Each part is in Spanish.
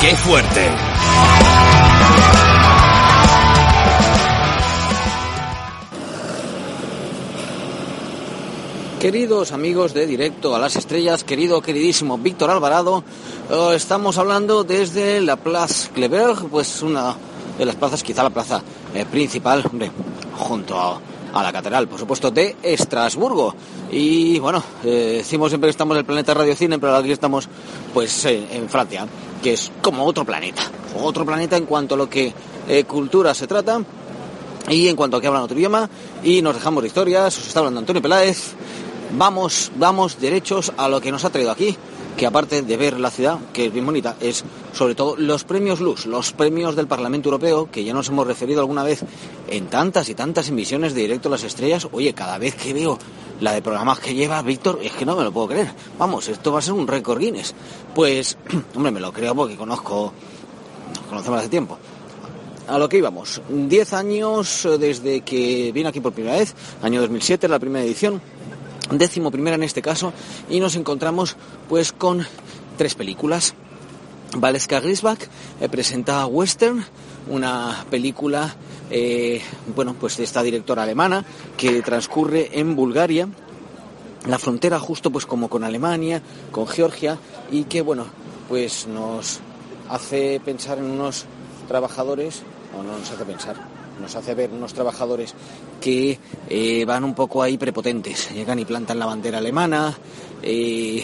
¡Qué fuerte! Queridos amigos de Directo a las Estrellas, querido, queridísimo Víctor Alvarado, eh, estamos hablando desde la Place Cleberg, pues una de las plazas, quizá la plaza eh, principal, hombre, junto a, la catedral, por supuesto, de Estrasburgo. Y bueno, eh, decimos siempre que estamos en el planeta Radio Cine, pero aquí estamos pues en Francia, que es como otro planeta, otro planeta en cuanto a lo que eh, cultura se trata y en cuanto a que hablan otro idioma y nos dejamos de historias, os está hablando Antonio Peláez. Vamos, vamos derechos a lo que nos ha traído aquí, que aparte de ver la ciudad, que es bien bonita, es sobre todo los premios Lux, los premios del Parlamento Europeo, que ya nos hemos referido alguna vez en tantas y tantas emisiones de Directo a las Estrellas. Oye, cada vez que veo la de programas que lleva Víctor, es que no me lo puedo creer. Vamos, esto va a ser un récord Guinness. Pues, hombre, me lo creo porque conozco, nos conocemos hace tiempo. A lo que íbamos, 10 años eh, desde que vine aquí por primera vez, año 2007, la primera edición, décimo primera en este caso, y nos encontramos pues con tres películas. Valeska Grisbach eh, presenta Western, una película, eh, bueno, pues de esta directora alemana que transcurre en Bulgaria, la frontera justo pues como con Alemania, con Georgia, y que bueno, pues nos hace pensar en unos trabajadores, o no nos hace pensar, nos hace ver unos trabajadores que eh, van un poco ahí prepotentes, llegan y plantan la bandera alemana, eh,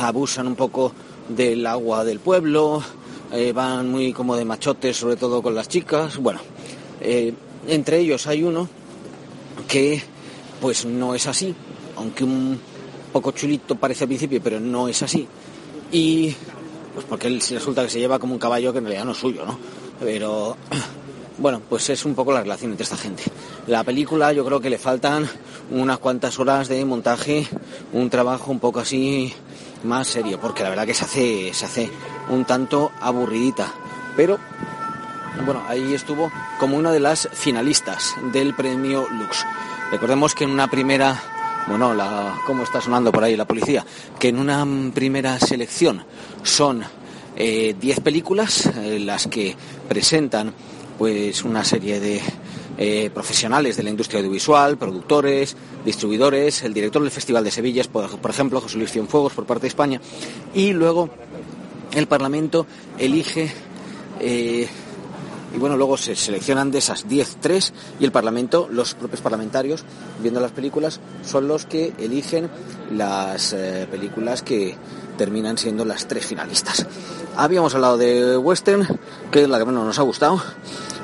abusan un poco del agua del pueblo, eh, van muy como de machotes, sobre todo con las chicas. Bueno, eh, entre ellos hay uno que pues no es así, aunque un poco chulito parece al principio, pero no es así. Y pues porque él resulta que se lleva como un caballo que en realidad no es suyo, ¿no? Pero bueno, pues es un poco la relación entre esta gente. La película yo creo que le faltan unas cuantas horas de montaje, un trabajo un poco así más serio, porque la verdad que se hace, se hace un tanto aburridita. Pero bueno, ahí estuvo como una de las finalistas del premio Lux. Recordemos que en una primera, bueno, la, ¿cómo está sonando por ahí la policía? Que en una primera selección son 10 eh, películas eh, las que presentan pues una serie de eh, profesionales de la industria audiovisual, productores, distribuidores, el director del Festival de Sevilla, por, ejemplo, José Luis Cienfuegos por parte de España, y luego el Parlamento elige eh, y bueno, luego se seleccionan de esas 10, 3 y el Parlamento, los propios parlamentarios, viendo las películas, son los que eligen las eh, películas que terminan siendo las tres finalistas. Habíamos hablado de Western, que es la que menos nos ha gustado.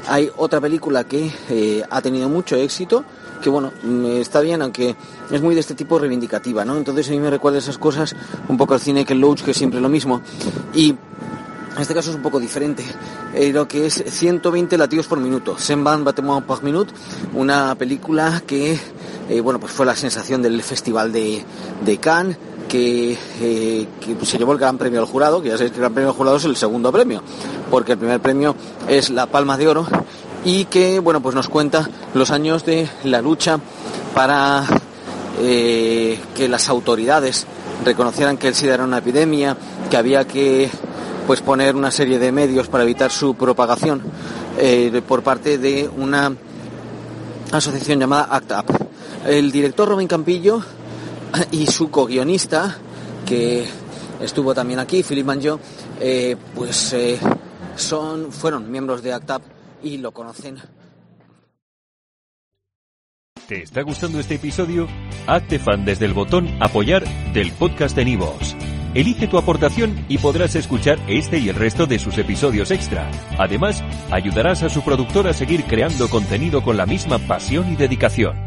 Hay otra película que eh, ha tenido mucho éxito, que bueno, mm, está bien, aunque es muy de este tipo reivindicativa, ¿no? Entonces a mí me recuerda esas cosas un poco al cine que el Loach, que es siempre lo mismo. Y en este caso es un poco diferente, eh, lo que es 120 latidos por minuto, 100 van battements par minute, una película que, eh, bueno, pues fue la sensación del Festival de, de Cannes, que, eh, que, se llevó el Gran Premio al jurado, que ya sabéis que el Gran Premio al jurado es el segundo premio, porque el primer premio es la Palma de Oro, y que, bueno, pues nos cuenta los años de la lucha para eh, que las autoridades reconocieran que el SIDA era una epidemia, que había que pues poner una serie de medios para evitar su propagación eh, por parte de una asociación llamada ACT UP. El director Robin Campillo y su co-guionista, que estuvo también aquí, Philip Manjo, eh, pues eh, son, fueron miembros de ACT UP y lo conocen. ¿Te está gustando este episodio? Hazte fan desde el botón apoyar del podcast de Nivos. Elige tu aportación y podrás escuchar este y el resto de sus episodios extra. Además, ayudarás a su productor a seguir creando contenido con la misma pasión y dedicación.